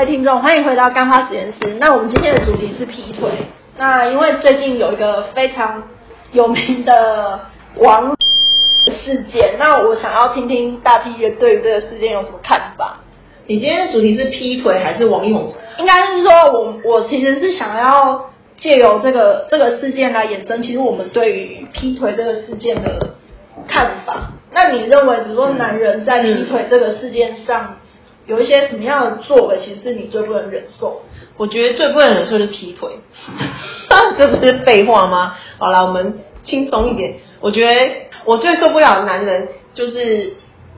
位听众，欢迎回到干花实验室。那我们今天的主题是劈腿。那因为最近有一个非常有名的王事件，那我想要听听大 P 乐对于这个事件有什么看法。你今天的主题是劈腿还是王力宏？应该是说我我其实是想要借由这个这个事件来衍生，其实我们对于劈腿这个事件的看法。那你认为，比如说男人在劈腿这个事件上？有一些什么样的作为，其实是你最不能忍受？我觉得最不能忍受是劈腿，这不是废话吗？好了，我们轻松一点。我觉得我最受不了男人就是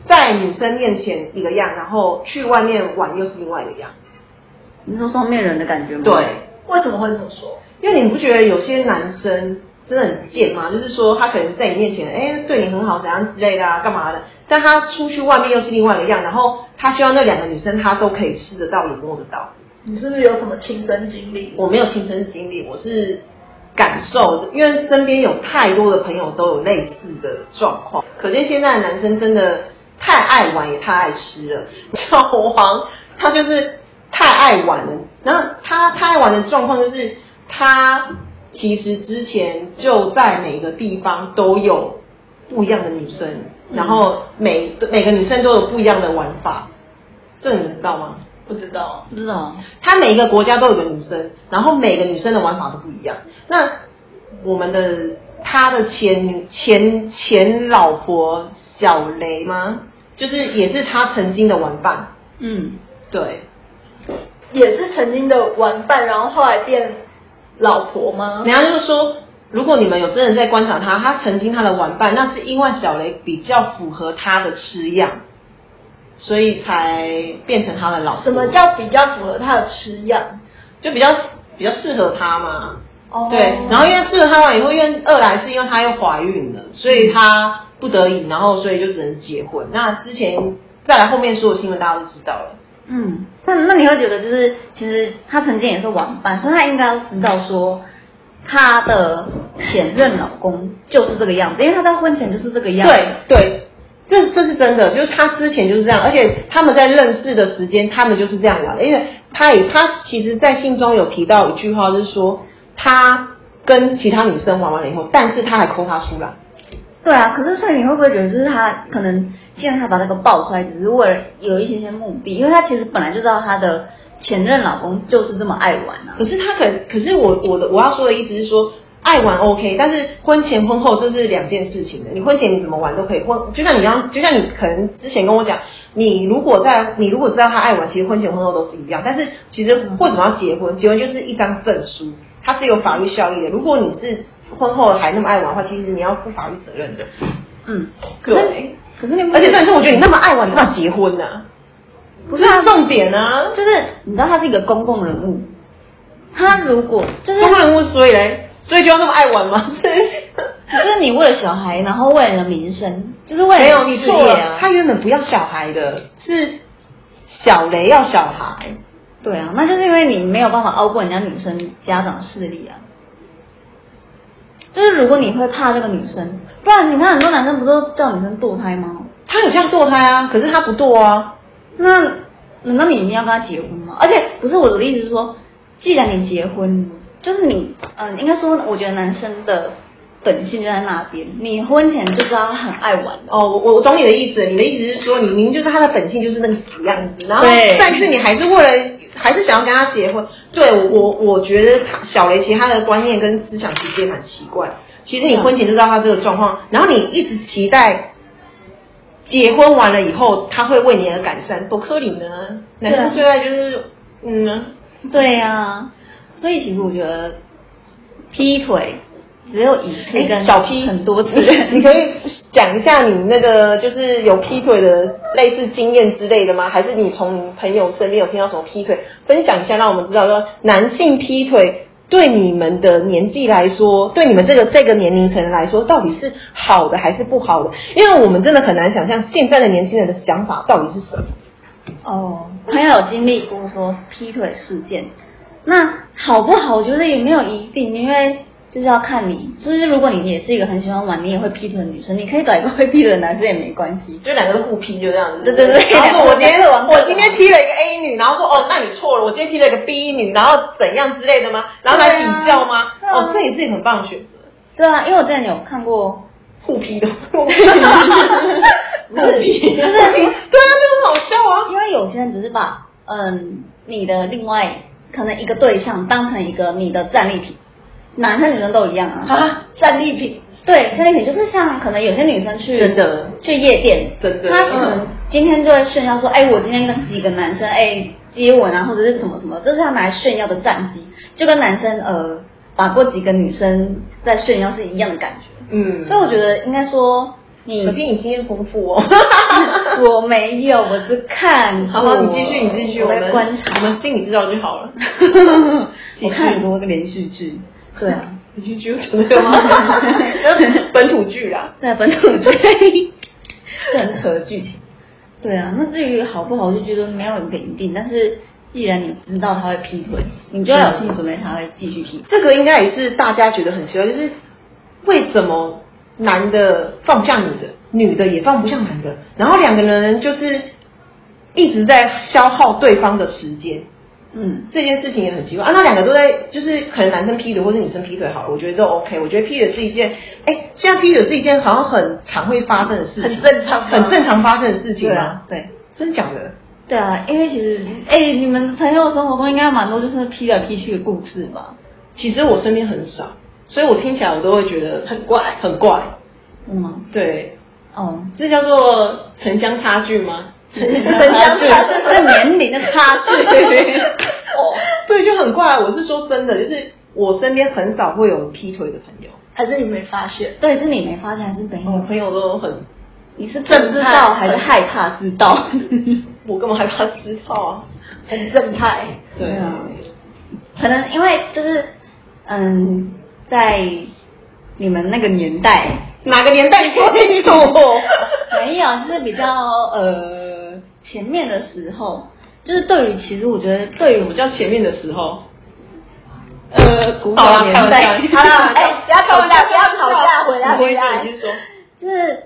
在女生面前一个样，然后去外面玩又是另外一个样。你说双面人的感觉吗？对，为什么会这么说？因为你不觉得有些男生真的很贱吗？就是说他可能在你面前，哎，对你很好，怎样之类的啊，干嘛的？但他出去外面又是另外一个样，然后他希望那两个女生他都可以吃得到也摸得到。你是不是有什么亲身经历？我没有亲身经历，我是感受，因为身边有太多的朋友都有类似的状况。可见现在的男生真的太爱玩也太爱吃了。小王他就是太爱玩了，然后他太爱玩的状况就是他其实之前就在每个地方都有不一样的女生。然后每每个女生都有不一样的玩法，这你知道吗？不知道，不知道。他每一个国家都有个女生，然后每个女生的玩法都不一样。那我们的他的前前前老婆小雷吗？就是也是他曾经的玩伴。嗯，对，也是曾经的玩伴，然后后来变老婆吗？人家就是说。如果你们有真的在观察他，他曾经他的玩伴，那是因为小雷比较符合他的吃样，所以才变成他的老婆。什么叫比较符合他的吃样？就比较比较适合他嘛。哦。对，然后因为适合他完以后，因为二来是因为他又怀孕了，所以他不得已，然后所以就只能结婚。那之前再来后面所有新闻大家都知道了。嗯，那那你会觉得就是其实他曾经也是玩伴，所以他应该要知道说。他的前任老公就是这个样子，因为他在婚前就是这个样子。对对，这这是真的，就是他之前就是这样，而且他们在认识的时间，他们就是这样玩的。因为他也他其实，在信中有提到一句话，就是说他跟其他女生玩完了以后，但是他还抠他出来。对啊，可是所以你会不会觉得，就是他可能现在他把那个爆出来，只是为了有一些些目的，因为他其实本来就知道他的。前任老公就是这么爱玩啊！可是他可可是我我的我要说的意思是说，爱玩 OK，但是婚前婚后这是两件事情的。你婚前你怎么玩都可以，婚就像你刚就像你可能之前跟我讲，你如果在你如果知道他爱玩，其实婚前婚后都是一样。但是其实为什么要结婚？结婚就是一张证书，它是有法律效力的。如果你是婚后还那么爱玩的话，其实你要负法律责任的。嗯，对。可是你而且但是我觉得你那么爱玩，你干嘛结婚呢？不是重点啊，就是你知道他是一个公共人物，他如果就是公共人物，所以嘞，所以就要那么爱玩吗？就是你为了小孩，然后为了名声，就是为了没有你错了。他原本不要小孩的，是小雷要小孩。对啊，那就是因为你没有办法熬过人家女生家长势力啊。就是如果你会怕这个女生，不然你看很多男生不都叫女生堕胎吗？他有像堕胎啊，可是他不堕啊。那难道你一定要跟他结婚吗？而且不是我的意思是说，既然你结婚，就是你，嗯，应该说，我觉得男生的本性就在那边。你婚前就知道他很爱玩哦，我我懂你的意思。你的意思是说，你明明就是他的本性就是那个死样子，然后但是你还是为了，还是想要跟他结婚。对我，我觉得他小雷其实他的观念跟思想其实也蛮奇怪。其实你婚前就知道他这个状况，然后你一直期待。结婚完了以后，他会为你而改善，多科里呢？男生最爱就是，嗯，对呀。所以其实我觉得，劈腿只有一次跟小劈很多次，你可以讲一下你那个就是有劈腿的类似经验之类的吗？还是你从朋友身边有听到什么劈腿？分享一下，让我们知道说男性劈腿。对你们的年纪来说，对你们这个这个年龄层来说，到底是好的还是不好的？因为我们真的很难想象现在的年轻人的想法到底是什么。哦，朋友有经历过说劈腿事件，那好不好？我觉得也没有一定，因为就是要看你，就是如果你也是一个很喜欢玩，你也会劈腿的女生，你可以找一个会劈腿的男生也没关系。就两个都互批，就这样子。对对对然后说我今天我今天踢了一个 A 女，然后说哦，那你错了，我今天踢了一个 B 女，然后怎样之类的吗？然后来比较吗？哦，这也是一个很棒的选择，对啊，因为我之前有看过，互批的。互批，就是 对啊，就很好笑啊。因为有些人只是把嗯你的另外可能一个对象当成一个你的战利品，男生女生都一样啊。啊，战利品，对，战利品就是像可能有些女生去真的去夜店，真的她可能今天就会炫耀说，哎，我今天跟几个男生哎接吻啊，或者是什么什么，这是他拿来炫耀的战绩，就跟男生呃把过几个女生在炫耀是一样的感觉。嗯，所以我觉得应该说你可见你经验丰富哦。我没有，我是看 过。好好，你继续，你继续，我在观察。我们心里知道就好了。我看很多个连续剧，对啊，你继续讲这个吗？本土剧啦。对本土剧，这很扯的剧情。对啊，那至于好不好，我就觉得没有一个一定。但是既然你知道他会劈腿，你就要有心理准备，他会继续劈。这个应该也是大家觉得很奇怪，就是为什么男的放不下女的，女的也放不下男的，然后两个人就是一直在消耗对方的时间。嗯，这件事情也很奇怪啊，那两个都在，就是可能男生劈腿或是女生劈腿好了，我觉得都 OK。我觉得劈腿是一件，哎，现在劈腿是一件好像很常会发生的事情，很正常很正常发生的事情啊？，对。真的假的？对啊，因为其实，哎、你们朋友生活中应该蛮多就是劈来劈去的故事吧？其实我身边很少，所以我听起来我都会觉得很怪很怪。嗯？对，哦，这叫做城乡差距吗？城乡差距是年龄的差距。哦，对，就很怪。我是说真的，就是我身边很少会有劈腿的朋友，还是你没发现？对，是你没发现还是等于？我朋友都很，你是不知道还是害怕知道？我根本害怕知道啊。很正派，对对啊可能因为就是嗯，在你们那个年代，哪个年代你说清楚？没有，就是比较呃前面的时候，就是对于其实我觉得对于比较前面的时候，呃古 好啦早年代，好了哎不要吵架不要吵架回来回来你说。就是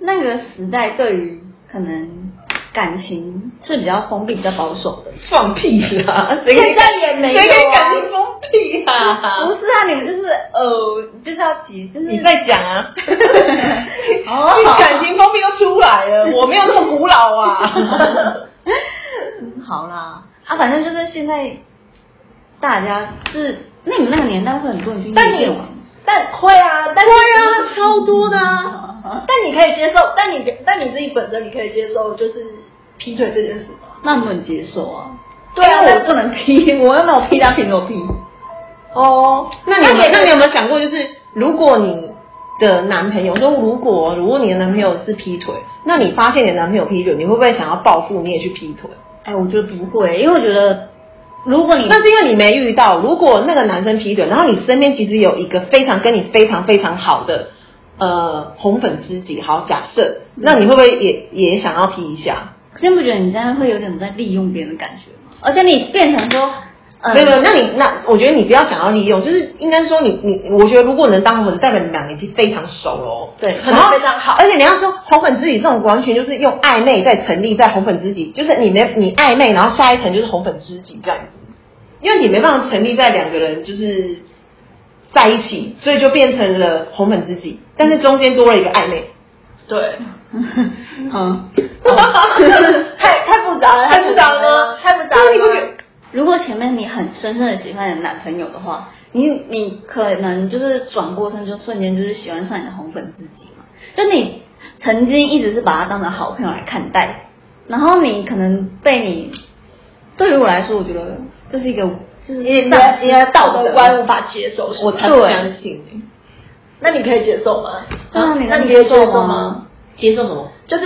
那个时代对于可能感情是比较封闭、比较保守的。放屁啦！谁现在也没有啊谁跟你感情封闭啊？不是啊，你们就是呃，就是要急，就是你在讲啊？感情封闭都出来了，我没有那么古老啊。嗯好啦，啊，反正就是现在大家就是那你们那个年代会很多人去夜但你店但会啊，但是对啊，超多的啊。但你可以接受，但你但你自己本身你可以接受就是劈腿这件事吗？那不能接受啊。对啊我不能劈，我又没有劈他，凭什么劈？哦，那你有没有那你有没有想过，就是如果你的男朋友说，如果如果你的男朋友是劈腿，那你发现你的男朋友劈腿，你会不会想要报复，你也去劈腿？哎，我觉得不会，因为我觉得如果你那是因为你没遇到。如果那个男生劈腿，然后你身边其实有一个非常跟你非常非常好的呃红粉知己，好假设，那你会不会也也想要劈一下？可是你不觉得你这样会有点在利用别人的感觉吗？而且你变成说，嗯没有没有，那你那我觉得你不要想要利用，就是应该说你你，我觉得如果能当红粉，代表你们两个已经非常熟了哦。对可能然后非常好而且你要说红粉知己这种完全就是用暧昧在成立在红粉知己，就是你没你暧昧，然后下一层就是红粉知己这样子，因为你没办法成立在两个人就是在一起，所以就变成了红粉知己，但是中间多了一个暧昧。对，嗯，太太复杂了，太复杂了吗？太复杂对你不觉了。如果前面你很深深的喜欢你的男朋友的话，你你可能就是转过身就瞬间就是喜欢上你的红粉知己嘛，就你曾经一直是把他当成好朋友来看待，然后你可能被你，对于我来说，我觉得这是一个就是你的丧失你的道德观无法接受，我才不相信欸那你可以接受吗？对啊你那能接受你可以接受吗吗？接受什么？就是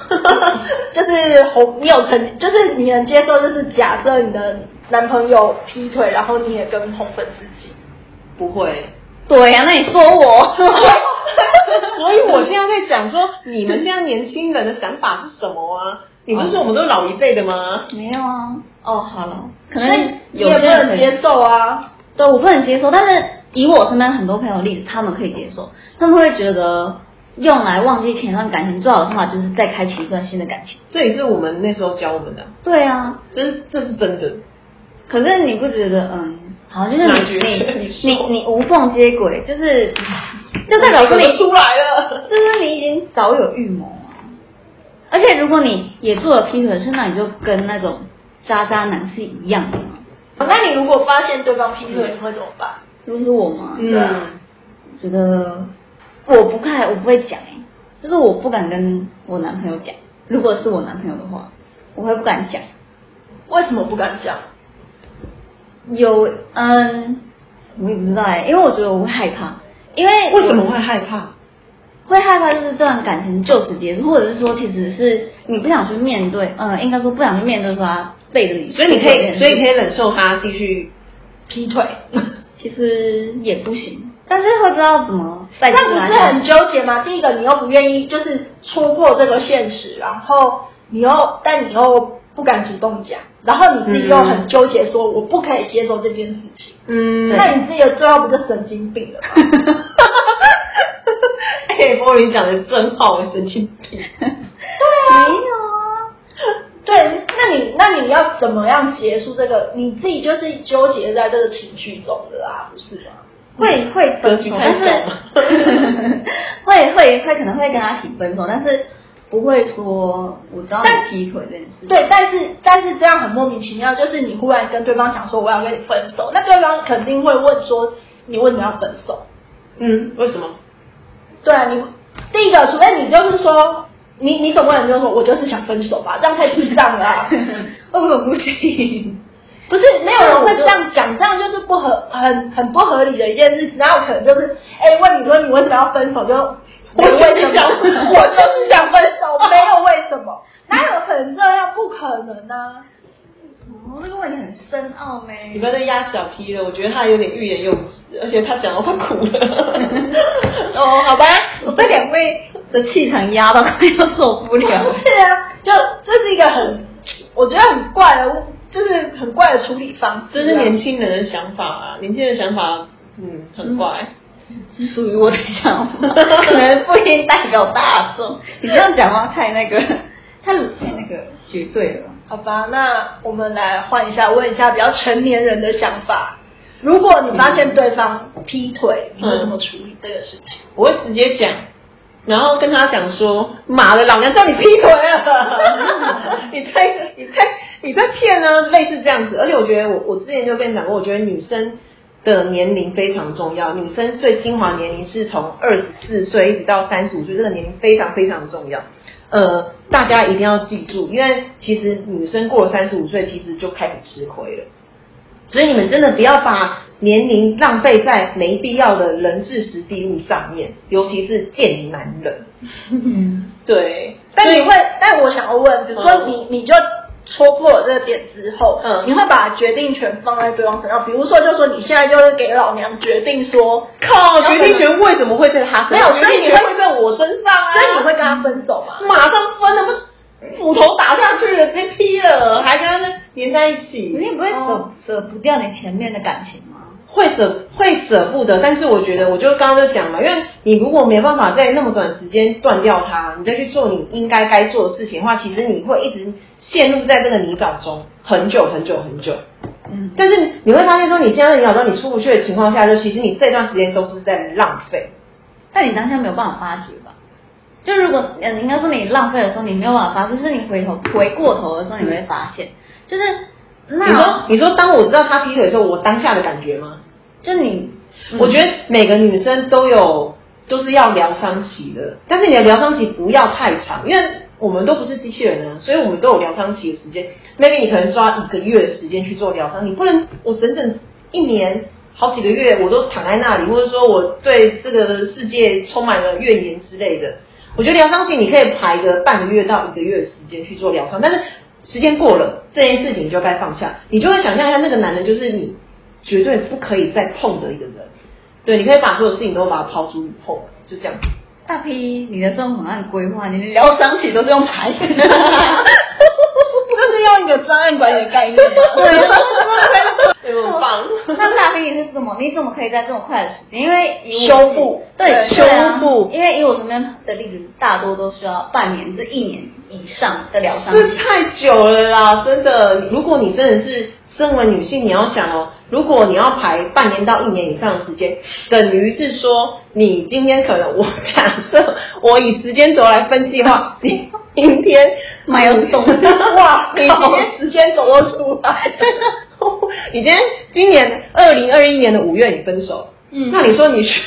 就是红，你有曾就是你能接受，就是假设你的男朋友劈腿，然后你也跟红粉知己，不会。对呀、那你说我，所以我现在在讲说，你们现在年轻人的想法是什么啊？你不是说我们都是老一辈的吗？没有啊，哦，好了，可能所以你也不有些人接受啊。对，我不能接受，但是以我身边很多朋友例子，他们可以接受，他们会觉得用来忘记前段感情最好的方法就是再开启一段新的感情。这也是我们那时候教我们的，对啊，这是这是真的。可是你不觉得，嗯，好，就是你你你你你无缝接轨，就是就代表说你出来了。就是你已经早有预谋啊。而且如果你也做了劈腿的事，那你就跟那种渣渣男是一样的嘛。那你如果发现对方劈腿，你会怎么办？如果是我嘛，嗯对啊觉得我不看，我不会讲哎、就是我不敢跟我男朋友讲。如果是我男朋友的话，我会不敢讲。为什么不敢讲？有嗯，我也不知道哎、因为我觉得我会害怕，因为为什么会害怕？会害怕？就是这段感情就此结束，或者是说其实是你不想去面对，嗯，应该说不想去面对说他背着你，所以你可以，所以你可以忍受他继续。劈腿，其实也不行，但是会不知道怎么再那不是很。纠结吗？第一个，你又不愿意就是戳破这个现实，然后你又但你又不敢主动讲，然后你自己又很纠结，说我不可以接受这件事情。嗯那你自己的最后不就神经病了吗？哎，波云讲的真好，神经病。没有啊，对，那你要怎么样结束这个？你自己就是纠结在这个情绪中的啊，不是吗？会会分手，但是 会会会可能会跟他提分手，但是不会说我知道你劈腿这件事。对，但是但是这样很莫名其妙，就是你忽然跟对方讲说我要跟你分手，那对方肯定会问说你为什么要分手？嗯，为什么？对啊，你第一个，除非你就是说你你总不能就说我就是想分手吧，这样太智障了、啊。为什么不行？不是没有人会这样讲，这样就是不合很很不合理的一件事。哪有可能就是哎、问你说你为什么要分手就 我就是想 我就是想分手，没有为什么，哪有可能这样？不可能啊！哦，这个问题很深奥呢。你不要再压小 P 了，我觉得他有点欲言又止，而且他讲的快哭了。哦，好吧，我被两位的气场压到快要受不了。是啊，就这是一个很我觉得很怪的，就是很怪的处理方式、啊。这是年轻人的想法啊，年轻人的想法，嗯，很怪。是属于我的想法，可能不一定代表大众。你这样讲话太那个，太太那个绝对了。好吧，那我们来换一下，问一下比较成年人的想法。如果你发现对方劈腿，你会怎么处理这个事情？我会直接讲，然后跟他讲说：“妈的，老娘叫你劈腿 了，你在你在你在骗呢，类似这样子。而且我觉得我我之前就跟你讲过，我觉得女生的年龄非常重要，女生最精华年龄是从二十四岁一直到三十五岁，这个年龄非常非常重要。呃，大家一定要记住，因为其实女生过了三十五岁，其实就开始吃亏了。所以你们真的不要把年龄浪费在没必要的人事实地物上面，尤其是贱男人。嗯，对，但你会，但我想要问，比如说你，你就戳破了这个点之后，嗯你会把决定权放在对方身上，比如说，就说你现在就是给老娘决定说，靠，决定权为什么会在他身上？没有所以你会在我身上啊！所以你会跟他分手吗？马上分了，不斧头打下去了，直接劈了，还跟他连在一起。你也不会舍哦舍不掉你前面的感情吗？会舍会舍不得，但是我觉得，我就刚刚就讲嘛，因为你如果没办法在那么短时间断掉它，你再去做你应该该做的事情的话，其实你会一直陷入在这个泥沼中很久很久很久。嗯，但是你会发现说，你现在的泥沼中你出不去的情况下，就其实你这段时间都是在浪费。但你当下没有办法发觉吧？就如果嗯，应该说你浪费的时候，你没有办法发，就是你回头回过头的时候，你会发现，就是那你说，你说当我知道他劈腿的时候，我当下的感觉吗？就你，嗯我觉得每个女生都有都是要疗伤期的，但是你的疗伤期不要太长，因为我们都不是机器人啊，所以我们都有疗伤期的时间。maybe 你可能抓一个月的时间去做疗伤，你不能我整整一年好几个月我都躺在那里，或者说我对这个世界充满了怨言之类的。我觉得疗伤期你可以排个半个月到一个月的时间去做疗伤，但是时间过了，这件事情就该放下，你就会想象一下那个男人就是你绝对不可以再碰的一个人。对，你可以把所有事情都把它抛诸脑后，就这样。大 P 你的生活很按规划，你的疗伤期都是用排 的。就是要一个专案管理的概念吗。对，对，很棒。那大飞你是怎么？你怎么可以在这么快的时间？因为修复对修复因为以我身边的例子，大多都需要半年至一年以上的疗伤。这太久了啦，真的。如果你真的是身为女性，你要想哦，如果你要排半年到一年以上的时间，等于是说你今天可能我假设我以时间轴来分析的话，你明天没有动力哇，你你今天时间轴都出来，你今天今年二零二一年的五月你分手，嗯。那你说你需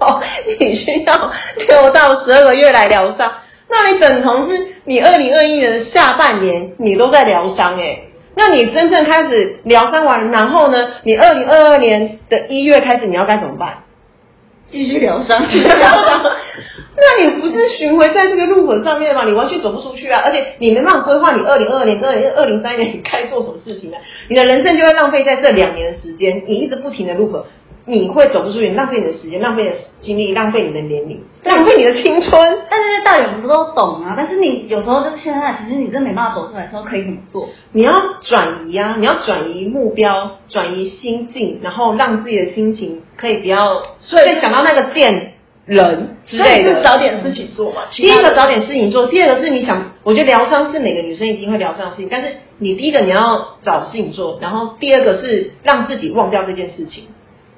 哦，你需要六到十二个月来疗伤，那你等同是你二零二一年的下半年你都在疗伤哎，那你真正开始疗伤完，然后呢，你二零二二年的一月开始你要该怎么办？继续疗伤，继续疗伤，那你不是巡回在这个路口上面吗？你完全走不出去啊！而且你没办法规划你二零二二年、二零二零三年你该做什么事情啊！你的人生就会浪费在这两年的时间，你一直不停的路口，你会走不出去，浪费你的时间，浪费你的精力，浪费你的年龄，浪费你的青春。但这些道理我们不都懂啊？但是你有时候就是现在，其实你真没办法走出来的时候，可以怎么做？你要转移啊，你要转移目标，转移心境，然后让自己的心情可以不要，所以再想到那个店人之所以类的。是找点事情做嘛。第一个找点事情做，第二个是你想，我觉得疗伤是每个女生一定会疗伤的事情，但是你第一个你要找事情做，然后第二个是让自己忘掉这件事情。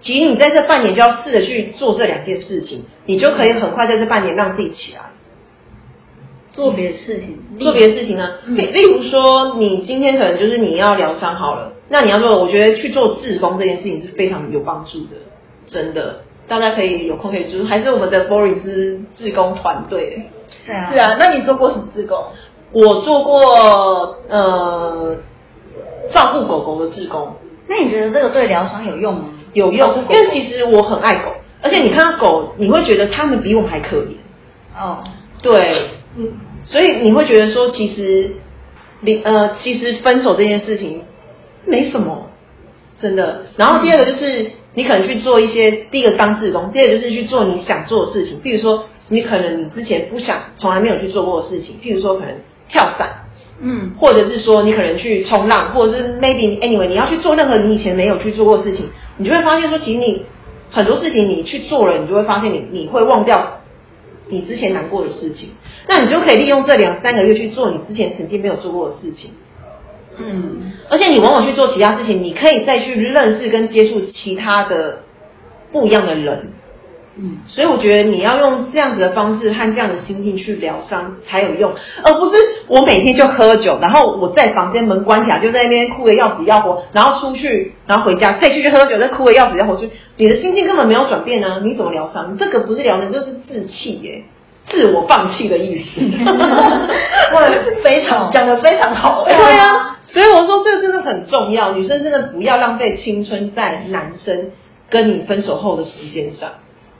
其实你在这半年就要试着去做这两件事情，你就可以很快在这半年让自己起来。做别的事情，做别的事情呢，例例如说，你今天可能就是你要疗伤好了，那你要做，我觉得去做志工这件事情是非常有帮助的，真的，大家可以有空可以就是还是我们的 Boring 之志工团队。对啊，是啊，那你做过什么志工？我做过呃照顾狗狗的志工，那你觉得这个对疗伤有用吗？有用，因为其实我很爱狗，而且你看到狗，你会觉得它们比我们还可怜，哦，对，嗯，所以你会觉得说，其实离呃，其实分手这件事情没什么，真的。然后第二个就是你可能去做一些，第一个当志工，第二个就是去做你想做的事情，譬如说你可能你之前不想、从来没有去做过的事情，譬如说可能跳伞，嗯，或者是说你可能去冲浪，或者是 maybe anyway 你要去做任何你以前没有去做过的事情，你就会发现说，其实你很多事情你去做了，你就会发现你你会忘掉你之前难过的事情，那你就可以利用这两三个月去做你之前曾经没有做过的事情，嗯，而且你往往去做其他事情，你可以再去认识跟接触其他的不一样的人，嗯，所以我觉得你要用这样子的方式和这样的心境去疗伤才有用，而不是我每天就喝酒，然后我在房间门关起来，就在那边哭的要死要活，然后出去，然后回家再继续喝酒，再哭的要死要活，去你的心境根本没有转变呢、你怎么疗伤？这个不是疗伤，就是自弃耶，自我放弃的意思。我，非常讲的非常好。对啊，所以我说这个真的很重要，女生真的不要浪费青春在男生跟你分手后的时间上。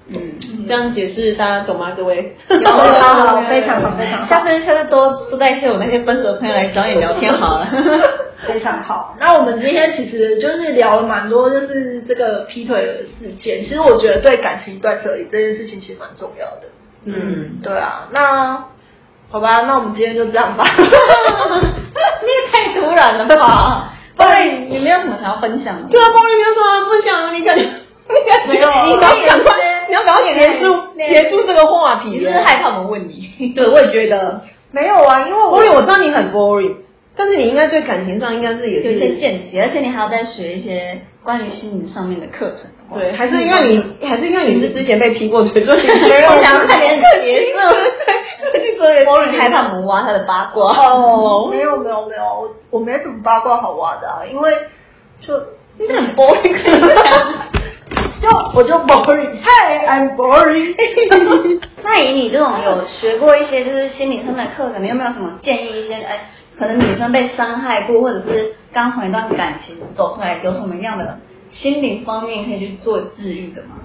嗯，这样解释大家懂吗？各位？有好好非常好非常好下次下次多多带一些我那些分手的朋友来找你聊天好了。非常好。那我们今天其实就是聊了蛮多，就是这个劈腿的事件。其实我觉得对感情断舍离这件事情其实蛮重要的。嗯，对啊，那好吧，那我们今天就这样吧。你也太突然了吧？不然你没有什么想要分享的？对啊，包里没有什么分享啊，你感觉？你感觉没有啊你要赶快，你要赶快结束结束这个话题了。你是害怕我们问你？对，我也觉得。没有啊，因为我 boring，我知道你很 boring，但是你应该对感情上应该是也有一些是见解，而且你还要再学一些关于心理上面的课程。对，还是因为你，还是因为你是之前被劈过腿，所以你觉得 我想快点结束。对，所以我很害怕我们挖他的八卦。哦，没有没有没有，我我没什么八卦好挖的啊，因为就你是很 boring，就我就 boring，Hi，I'm boring。那以你这种有学过一些就是心理上面的课程，你有没有什么建议？一些哎，可能女生被伤害过，或者是刚从一段感情走出来，有什么样的心灵方面可以去做治愈的吗？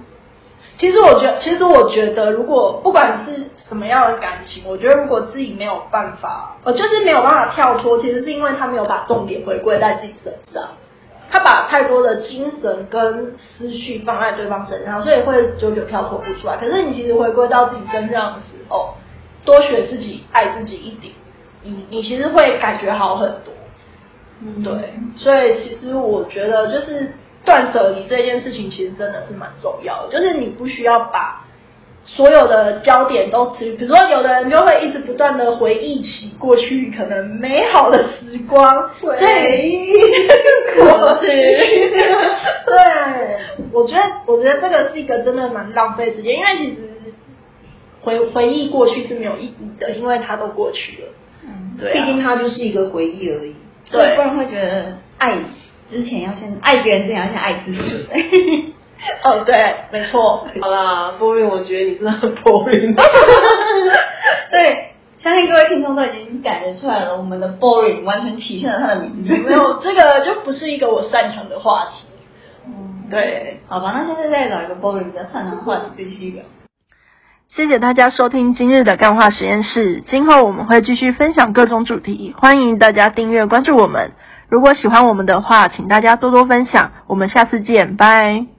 其实我觉得，其实我觉得，如果不管是什么样的感情，我觉得如果自己没有办法，呃，就是没有办法跳脱，其实是因为他没有把重点回归在自己身上，他把太多的精神跟思绪放在对方身上，所以会久久跳脱不出来。可是你其实回归到自己身上的时候，多学自己，爱自己一点，你你其实会感觉好很多。嗯对，所以其实我觉得就是断舍离这件事情，其实真的是蛮重要的，就是你不需要把所有的焦点都持，比如说有的人就会一直不断的回忆起过去可能美好的时光，回忆过去。对，我觉得我觉得这个是一个真的蛮浪费时间，因为其实回回忆过去是没有意义的，因为它都过去了。嗯，对啊毕竟它就是一个回忆而已。所以不然会觉得爱之前要先爱别人之前要先爱自己。哦，对，没错。好啦，波云，我觉得你真的很波云。对，相信各位听众都已经感觉出来了，我们的 boring 完全体现了他的名字。没有，这个就不是一个我擅长的话题。嗯，对，好吧，那现在再找一个 boring 比较擅长的话题继续聊。谢谢大家收听今日的干话实验室。今后我们会继续分享各种主题，欢迎大家订阅关注我们。如果喜欢我们的话，请大家多多分享。我们下次见，拜。